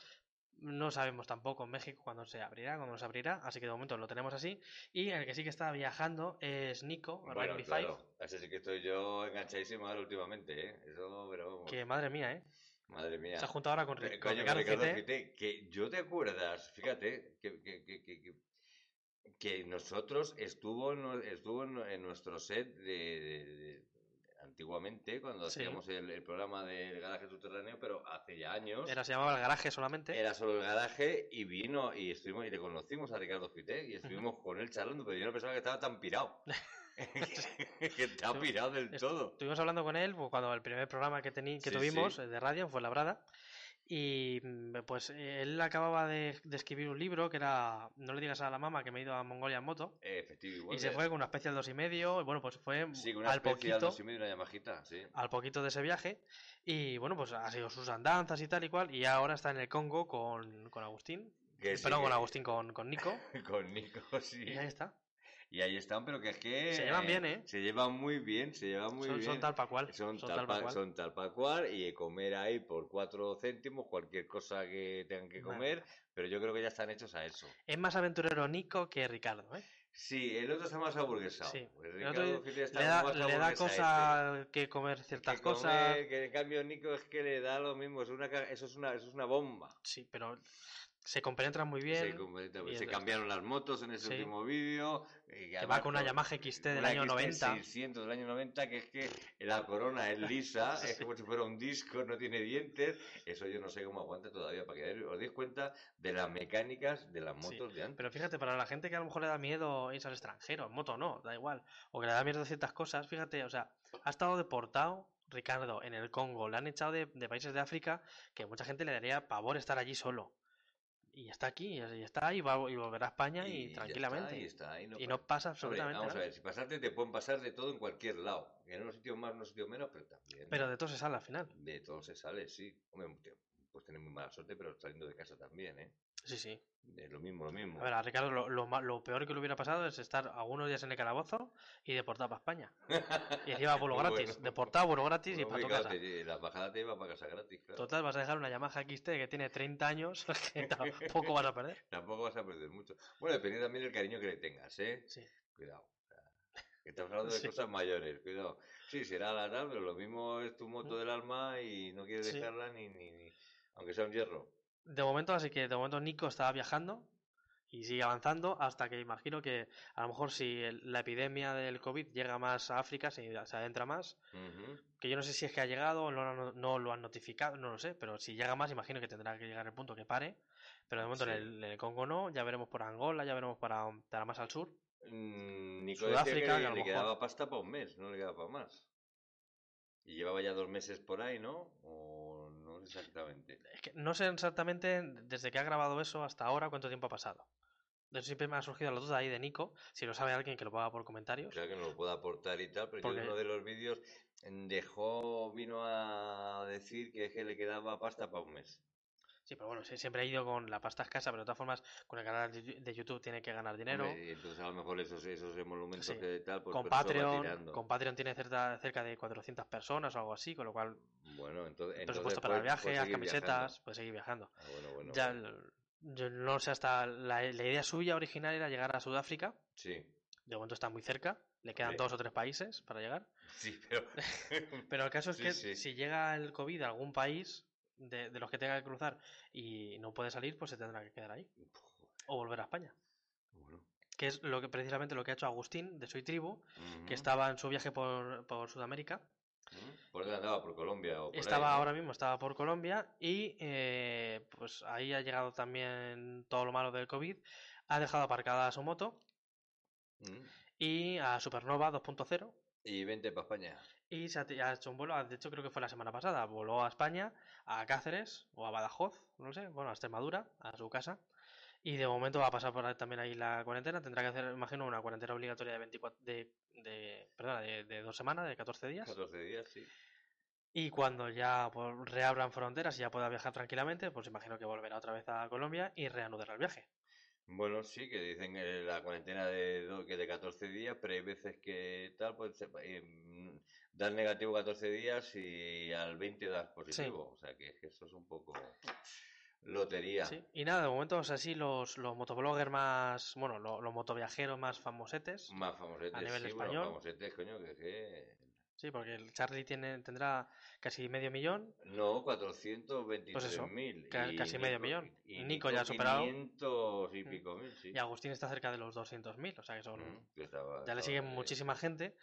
No sabemos tampoco en México cuándo se abrirá, cuándo se abrirá, así que de momento lo tenemos así. Y el que sí que está viajando es Nico, Bueno, Rain B5, claro. Ese sí que estoy yo enganchadísimo ahora últimamente, ¿eh? Eso, pero vamos. que madre mía, ¿eh? Madre mía. Se ha juntado ahora con, Eh, con coño, Ricardo Ricardo Fite. Fite, que yo te acuerdas, fíjate, que, que, que, que, que- que nosotros estuvo, estuvo en, nuestro set de- antiguamente, cuando Sí. hacíamos el, el programa del garaje subterráneo, pero hace ya años. Era, se llamaba el garaje solamente. Era solo el garaje y vino y estuvimos y le conocimos a Ricardo Fite y estuvimos con él charlando, pero yo no pensaba que estaba tan pirado. <laughs> que estaba pirado del todo. Estuvimos hablando con él pues, cuando el primer programa que, que Sí, tuvimos sí. de radio fue Labrada. Y mm, pues eh, él acababa de, de escribir un libro que era No le digas a la mamá que me he ido a Mongolia en moto. Efectivo, Y se fue con una especie de dos y medio. Y bueno, pues fue Sí, una al poquito, dos y medio, una sí. al poquito de ese viaje. Y bueno, pues ha sido sus andanzas y tal y cual. Y ahora está en el Congo con, con Agustín. Que sí, con Agustín, con, con Nico. <laughs> Con Nico, sí. Y ahí está. Y ahí están, pero que es que... Se llevan bien, ¿eh? Se llevan muy bien, se llevan muy son, bien. son tal para cual. Son, son tal tal pa' pa- cual. son tal pa' cual y comer ahí por cuatro céntimos, cualquier cosa que tengan que Vale. comer, pero yo creo que ya están hechos a eso. Es más aventurero Nico que Ricardo, ¿eh? Sí, el otro está más aburguesado. Sí. Pues El Ricardo está le da, más le da cosa que comer ciertas Que cosas. que en cambio Nico es que le da lo mismo, es una, ca- eso, es una, eso es una bomba. Sí, pero se compenetran muy Se, bien. se el- cambiaron las motos en ese Sí. último vídeo. Eh, Que va con una Yamaha XT del año XT 90. 600 del año 90, que es que la corona es lisa, <laughs> es como si fuera un disco, no tiene dientes. Eso yo no sé cómo aguanta todavía, para que os deis cuenta de las mecánicas de las Sí, motos de antes. Pero fíjate, para la gente que a lo mejor le da miedo irse al extranjero, en moto no, da igual. O que le da miedo ciertas cosas, fíjate, o sea, ha estado deportado Ricardo en el Congo, le han echado de, de países de África que mucha gente le daría pavor estar allí solo. Y está aquí, y está ahí, y va- y volverá a España y, tranquilamente. está, y está ahí, y pa- no pasa absolutamente vamos a ver, si pasarte te pueden pasar de todo en cualquier lado. En unos sitios más, en unos sitios menos, pero también. Pero de todo se sale al final. De todo se sale, sí. Hombre, pues tener muy mala suerte, pero saliendo de casa también, ¿eh? Sí, sí. De lo mismo, lo mismo. A ver, a Ricardo lo, lo lo peor que le hubiera pasado es estar algunos días en el calabozo y deportado para España. <laughs> Y encima vuelo Muy gratis. bueno. Deportado, vuelo gratis y para tu casa. te- la bajada te iba para casa gratis, claro. Total, vas a dejar una Yamaha XT que tiene 30 años, <laughs> que <laughs> tampoco vas a perder. Tampoco vas a perder mucho. Bueno, depende también del cariño que le tengas, ¿eh? Sí. Cuidado. estamos hablando de Sí. cosas mayores, cuidado. Sí, será la tal, pero lo mismo es tu moto del alma y no quieres Mm. Sí. dejarla ni, ni, ni- Aunque sea un hierro. De momento, así que de momento Nico estaba viajando y sigue avanzando hasta que imagino que a lo mejor si el- la epidemia del COVID llega más a África, se adentra más, que yo no sé si es que ha llegado o no, no, no lo han notificado, no lo sé, pero si llega más, imagino que tendrá que llegar el punto que pare. Pero de momento Sí. en, el, en el Congo no, ya veremos por Angola, ya veremos para, para más al sur. Mm, Nico Sudáfrica, decía que que a lo le mejor- quedaba pasta para un mes, no le quedaba para más. Y llevaba ya dos meses por ahí, ¿no? O exactamente. Es que no sé exactamente desde que ha grabado eso hasta ahora cuánto tiempo ha pasado. De siempre me ha surgido la duda ahí de Nico, si lo sabe alguien que lo ponga por comentarios. O sea, que nos lo pueda aportar y tal, pero Porque- yo en uno de los vídeos mm, dejó, vino a decir que, es que le quedaba pasta para un mes. Sí, pero bueno, siempre ha ido con la pasta escasa, pero de todas formas, con el canal de YouTube tiene que ganar dinero. Hombre, entonces a lo mejor esos, esos emolumentos Sí. que tal, pues con Patreon, con Patreon tiene cerca, cerca de 400 personas o algo así, con lo cual Bueno, entonces, presupuesto para el viaje, puedes las seguir camisetas, viajando. puede seguir viajando. Ah, bueno, bueno, ya, bueno. yo no sé hasta la, la idea suya original era llegar a Sudáfrica. Sí, De momento está muy cerca, le quedan dos o tres países para llegar. <laughs> sí, pero... <laughs> Pero el caso es Sí, que si llega el COVID a algún país de, de los que tenga que cruzar y no puede salir, pues se tendrá que quedar ahí. O volver a España. Bueno. Que es lo que precisamente lo que ha hecho Agustín de Soy Tribu, que estaba en su viaje por, por Sudamérica. ¿Por dónde andaba? ¿Por Colombia? O por Estaba ahí, ¿no? ahora mismo, estaba por Colombia y eh, pues ahí ha llegado también todo lo malo del COVID. Ha dejado aparcada su moto y a Supernova 2.0 Y vente para España. Y se ha, hecho un vuelo, de hecho creo que fue la semana pasada, voló a España, a Cáceres o a Badajoz, no sé, bueno, a Extremadura, a su casa. Y de momento va a pasar por también ahí la cuarentena, tendrá que hacer, imagino, una cuarentena obligatoria de 24, de, de, perdona, de, de dos semanas, de 14 días. 14 días, sí. Y cuando ya pues, reabran fronteras y ya pueda viajar tranquilamente, pues imagino que volverá otra vez a Colombia y reanudará el viaje. Bueno, sí, que dicen que la cuarentena de, que de 14 días, pero hay veces que tal, pues eh, das negativo 14 días y al 20 das positivo. O sea, que, eso es un poco lotería. Sí, y nada, de momento, o sea, sí, los, los motovloggers más, bueno, lo- los, motoviajeros más famosetes, Más famosetes, A nivel sí, bueno, español. famosetes, coño, que, que... sí, porque el Charlie tiene, tendrá casi medio millón, No, 423.000. Pues ca- y casi medio Nico- millón. Y Nico ya ha superado. 500 y Mm. pico mil, sí. y Agustín está cerca de los 200.000, o sea que son, Mm, que estaba- ya le estaba siguen bien. muchísima gente.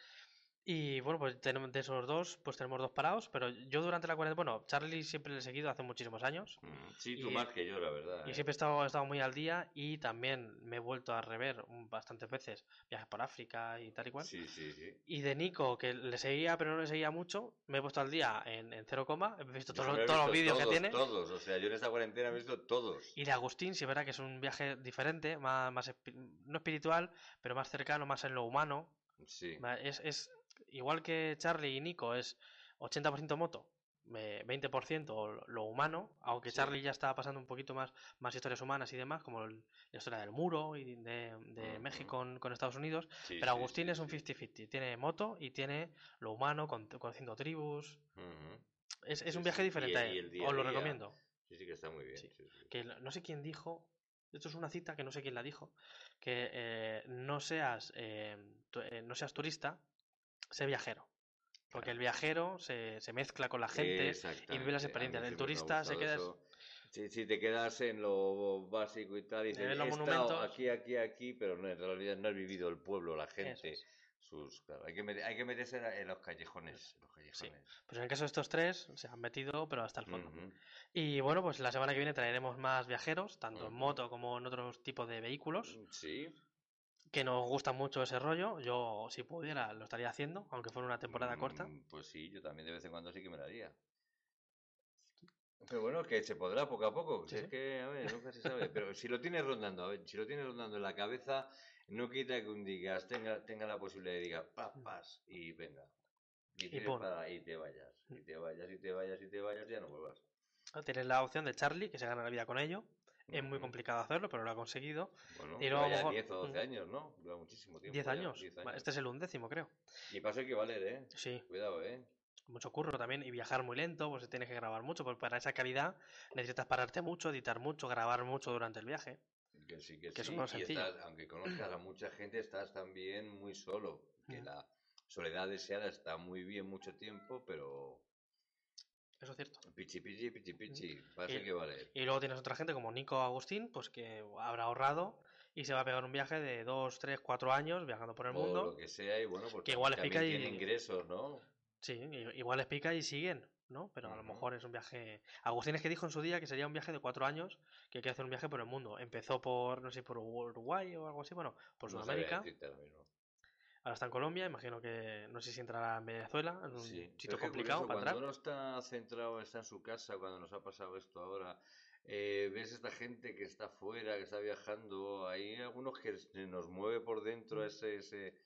Y bueno, pues tenemos de esos dos, pues tenemos dos parados, pero yo durante la cuarentena, bueno, Charlie siempre le he seguido hace muchísimos años. Mm, Sí, tú Y- más que yo, la verdad. Y ¿eh? siempre he estado, he estado muy al día y también me he vuelto a rever bastantes veces viajes por África y tal y cual. Sí, sí, sí. Y de Nico, que le seguía pero no le seguía mucho, me he puesto al día en, en cero coma, he visto Yo todos, los- todos vídeos que tiene. Todos, o sea, yo en esta cuarentena he visto todos. Y de Agustín, sí verdad que es un viaje diferente, más, más no espiritual, pero más cercano, más en lo humano. Sí. Es, es igual que Charlie y Nico, es 80% moto, eh, 20% lo- humano, aunque Sí. Charlie ya está pasando un poquito más, más historias humanas y demás, como el- la historia del muro y de. México con, con Estados Unidos. sí, Pero Agustín sí, es un sí. 50-50, tiene moto y tiene lo humano, con, conociendo tribus. Es, un viaje y diferente, y día os lo día. recomiendo. Sí, sí, que está muy bien. Que no sé quién dijo, esto es una cita que no sé quién la dijo, que eh, no seas eh, tu- eh, no seas turista, sé viajero. Porque el viajero se, se mezcla con la gente y vive las experiencias. El turista se queda... eso. Si, si te quedas en lo básico y tal, y dices, los monumentos". aquí, aquí, aquí, pero no, en realidad no has vivido el pueblo, la gente, es. sus... Claro, hay que, met- hay que meterse en, los callejones. los callejones. Pues en el caso de estos tres se han metido, pero hasta el fondo. Y bueno, pues la semana que viene traeremos más viajeros, tanto en moto como en otros tipos de vehículos, Sí. Que nos gusta mucho ese rollo. Yo, si pudiera, lo estaría haciendo, aunque fuera una temporada corta. Mm, Pues sí, yo también de vez en cuando sí que me la haría. Pero bueno, que se podrá poco a poco. Sí, si es sí. que, a ver, nunca se sabe. Pero si lo tienes rondando, a ver, si lo tienes rondando en la cabeza, no quita que un día tenga, tenga la posibilidad de diga, pas, pas, y venga. Y, pon. para- y te vayas. Y te vayas, y te vayas, y te vayas, ya no vuelvas. Tienes la opción de Charlie, que se gana la vida con ello. Es muy complicado hacerlo, pero lo ha conseguido. Bueno, Y luego mejor- 10 o 12 Mm. años, ¿no? Lleva muchísimo tiempo. 10 ya, años. 10 Va, Este es el undécimo, creo. Y paso hay que valer, ¿eh? Sí, Cuidado, ¿eh? mucho curro también. Y viajar muy lento, pues tienes que grabar mucho. Porque para esa calidad necesitas pararte mucho, editar mucho, grabar mucho durante el viaje. Que sí, que, Que eso sí. no es y sencillo. estás- aunque conozcas a mucha gente, estás también muy solo. Que Mm. la soledad deseada está muy bien mucho tiempo, pero Eso es cierto. pichi pichi, pichi pichi, pasa Y- que vale. Y luego tienes otra gente como Nico Agustín, pues que habrá ahorrado y se va a pegar un viaje de 2, 3, 4 años viajando por el O mundo. lo que sea, y bueno, porque Que igual también pica y- tiene ingresos, ¿no? Sí, igual les pica y siguen, ¿no? Pero a lo mejor es un viaje. Agustín es que dijo en su día que sería un viaje de cuatro años, que quiere hacer un viaje por el mundo. Empezó por, no sé, por Uruguay o algo así, bueno, por No Sudamérica. Ahora está en Colombia, imagino que no sé si entrará en Venezuela, es un Sí, sitio complicado curioso, para cuando uno está centrado, está en su casa, cuando nos ha pasado esto ahora, eh, ves esta gente que está fuera, que está viajando, hay algunos que se nos mueve por dentro Mm. ese, ese,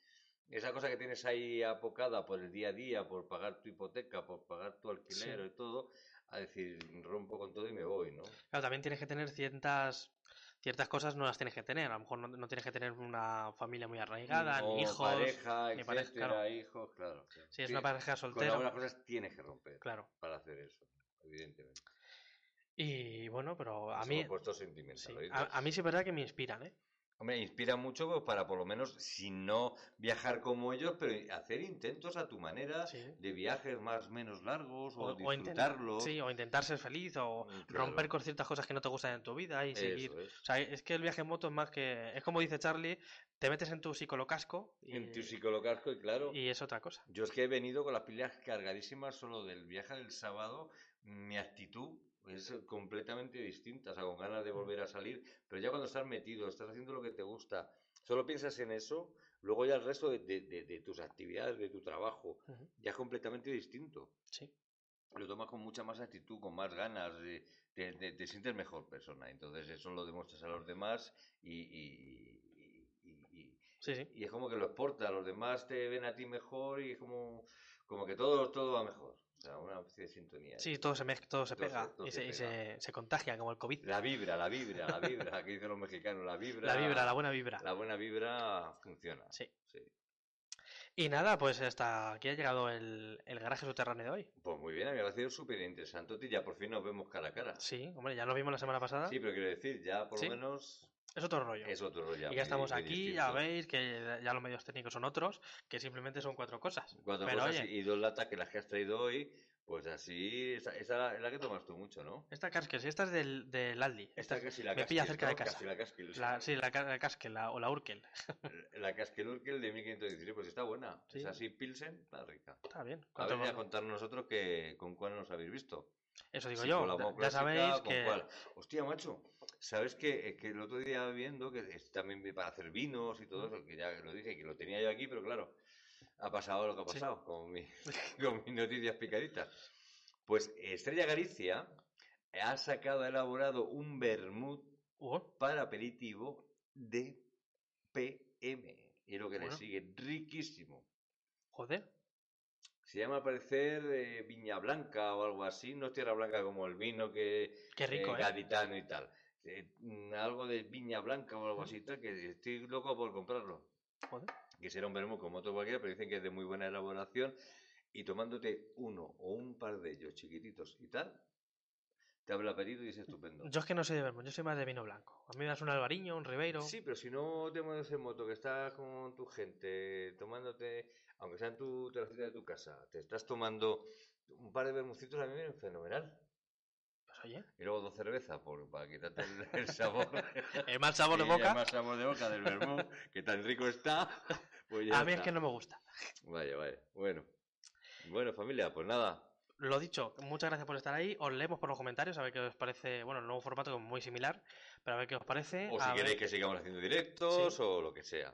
esa cosa que tienes ahí apocada por el día a día, por pagar tu hipoteca, por pagar tu alquiler Sí. y todo, a decir, rompo con todo y me voy, ¿no? Claro, también tienes que tener ciertas ciertas cosas no las tienes que tener. A lo mejor no, no tienes que tener una familia muy arraigada, O ni hijos. pareja, ni pareja, claro. hijos, claro. claro. Si es Sí, una pareja Con soltera, algunas cosas tienes que romper claro. para hacer eso, evidentemente. Y bueno, pero a mí, sí, a mí sí es verdad que me inspiran, ¿eh? Hombre, inspira mucho pues, para por lo menos, si no viajar como ellos, pero hacer intentos a tu manera Sí. de viajes más menos largos o, O, sí, o intentar ser feliz o Mm, claro. romper con ciertas cosas que no te gustan en tu vida y seguir. Es. O sea, es que el viaje en moto es más que. Es como dice Charlie, te metes en tu psicolocasco y, En tu psicologasco y claro, y es otra cosa. yo es que he venido con las pilas cargadísimas solo del viaje del sábado, mi actitud es completamente distinta, o sea, con ganas de volver a salir, pero ya cuando estás metido, estás haciendo lo que te gusta, solo piensas en eso, luego ya el resto de, de- de- de tus actividades, de tu trabajo, ya es completamente distinto. Sí. lo tomas con mucha más actitud, con más ganas, te, te- te sientes mejor persona. Entonces eso lo demuestras a los demás y, y- y- y- Sí, sí. es como que lo exporta, los demás te ven a ti mejor y es como, como que todo, todo va mejor. O sea, una especie de sintonía. Sí, todo se mezcla, todo se Todo se- pega todo y, se se, pega. contagia como el COVID. La vibra, la vibra, la vibra, que dicen los mexicanos, la vibra. La vibra, la buena vibra. La buena vibra funciona. Sí. sí. Y nada, pues hasta aquí ha llegado el, el garaje subterráneo de hoy. Pues muy bien, ha sido súper interesante. Ya por fin nos vemos cara a cara. Sí, hombre, ya nos vimos la semana pasada. Sí, pero quiero decir, ya por Sí. lo menos Es otro rollo. es otro rollo. y ya estamos muy aquí, ya veis que ya los medios técnicos son otros, que simplemente son cuatro cosas. Cuatro pero cosas oye, y dos latas que las que has traído hoy, pues así, esa, esa es la que tomas tú mucho, ¿no? esta Caskel, sí, esta es del, del Aldi. Esta es- casi la me pilla cerca de casa. Casi la Casquil. la, sí, la, la Caskel la- o la Urkel. La Casquil Urkel de 1516, pues está buena. Sí. Es así, Pilsen, está rica. Está bien. A ¿Cuánto- ver, ya contar nosotros que, con cuál nos habéis visto. Eso digo yo. ya- clásica, sabéis ¿con que cuál? Hostia, macho, ¿sabes que, que el otro día viendo que es también para hacer vinos y todo eso, que ya lo dije, que lo tenía yo aquí, pero claro, ha pasado lo que ha Sí. pasado con, mi, <laughs> <laughs> con mis noticias picaditas. Pues Estrella Galicia ha sacado, ha elaborado un vermut para aperitivo de PM. Y es lo que Bueno. le sigue, riquísimo. joder. Se llama al parecer eh, Viña Blanca o algo así. No es Tierra Blanca como el vino que Qué rico, eh, ¿eh? gaditano y tal. Eh, mm, algo de Viña Blanca o algo así, tal, que estoy loco por comprarlo. Joder. Que será un vermut como otro cualquiera, pero dicen que es de muy buena elaboración. Y tomándote uno o un par de ellos chiquititos y tal, te abre el apetito y es estupendo. Yo es que no soy de vermut, yo soy más de vino blanco. A mí me das un albariño, un ribeiro. Sí, pero si no te mueves en moto, que estás con tu gente, tomándote, aunque sea en tu terracita de tu casa, te estás tomando un par de vermucitos, a mí me vienen fenomenal. Pues oye, Y luego dos cervezas, por, para quitarte el, el sabor. <laughs> el mal sabor de <laughs> boca. el más sabor de boca del vermut, que tan rico está. <laughs> Pues ya A mí es que no me gusta. Vaya, vaya. Bueno. Bueno, familia, pues nada. Lo dicho, muchas gracias por estar ahí. Os leemos por los comentarios a ver qué os parece. Bueno, el nuevo formato es muy similar, pero a ver qué os parece. O a si ver- queréis que sigamos haciendo directos Sí. o lo que sea.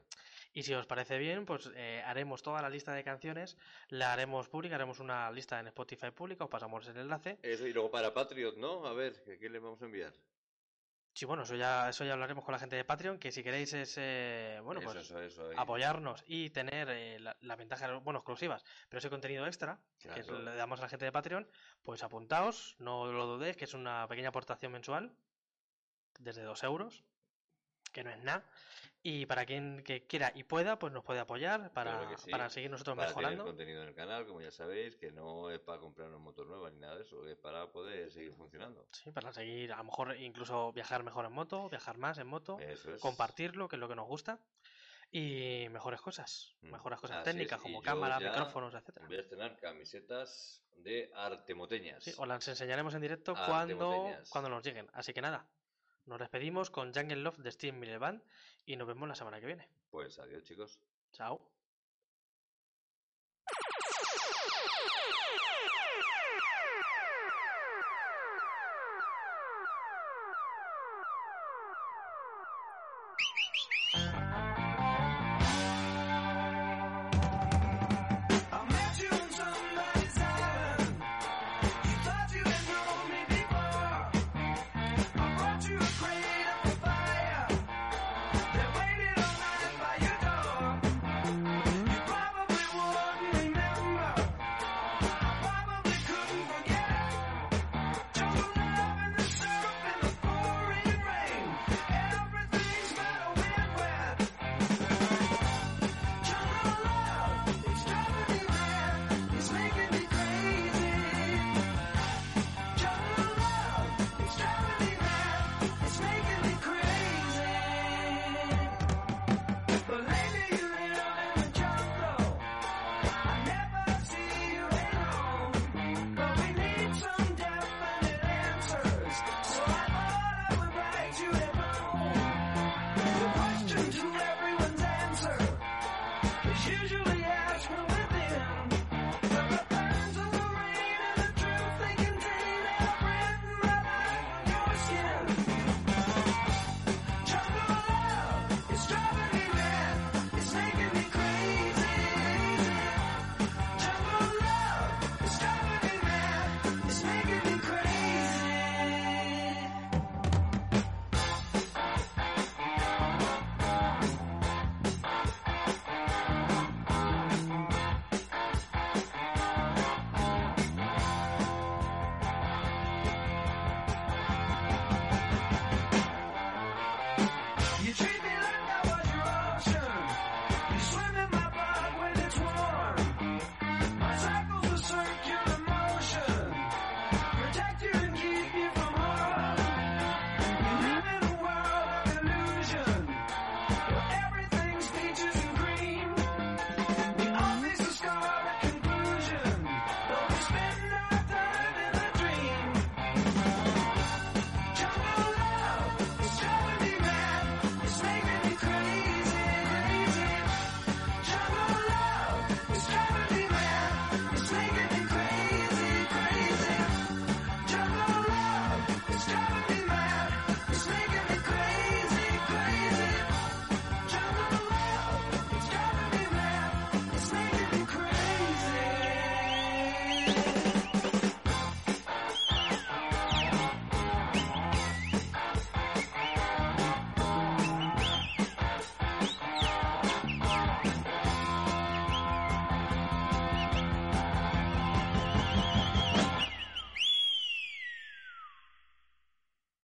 Y si os parece bien, pues eh, haremos toda la lista de canciones, la haremos pública, haremos una lista en Spotify pública, os pasamos el enlace. Eso, y luego para Patriot, ¿no? A ver, ¿qué, le vamos a enviar? Sí, bueno, eso ya, eso ya hablaremos con la gente de Patreon, que si queréis es, eh, bueno, eso, pues eso, eso. ahí. apoyarnos y tener eh, la, la ventaja, bueno, exclusivas, pero ese contenido extra que le damos a la gente de Patreon, pues apuntaos, no lo dudéis, que es una pequeña aportación mensual, desde dos euros, que no es nada. Y para quien que quiera y pueda, pues nos puede apoyar para, Claro que sí. para seguir nosotros para tener mejorando. contenido en el canal, como ya sabéis, que no es para comprar una moto nueva ni nada de eso, es para poder seguir funcionando. Sí, para seguir, a lo mejor incluso viajar mejor en moto, viajar más en moto, Eso es. compartirlo, que es lo que nos gusta, y mejores cosas, Mm, mejores cosas así técnicas como cámara, micrófonos, etcétera. Voy a estrenar camisetas de artemoteñas. Sí, os las enseñaremos en directo cuando, cuando nos lleguen. Así que nada, nos despedimos con Jungle Love de Steam Miller Band y nos vemos la semana que viene. Pues adiós, chicos. Chao.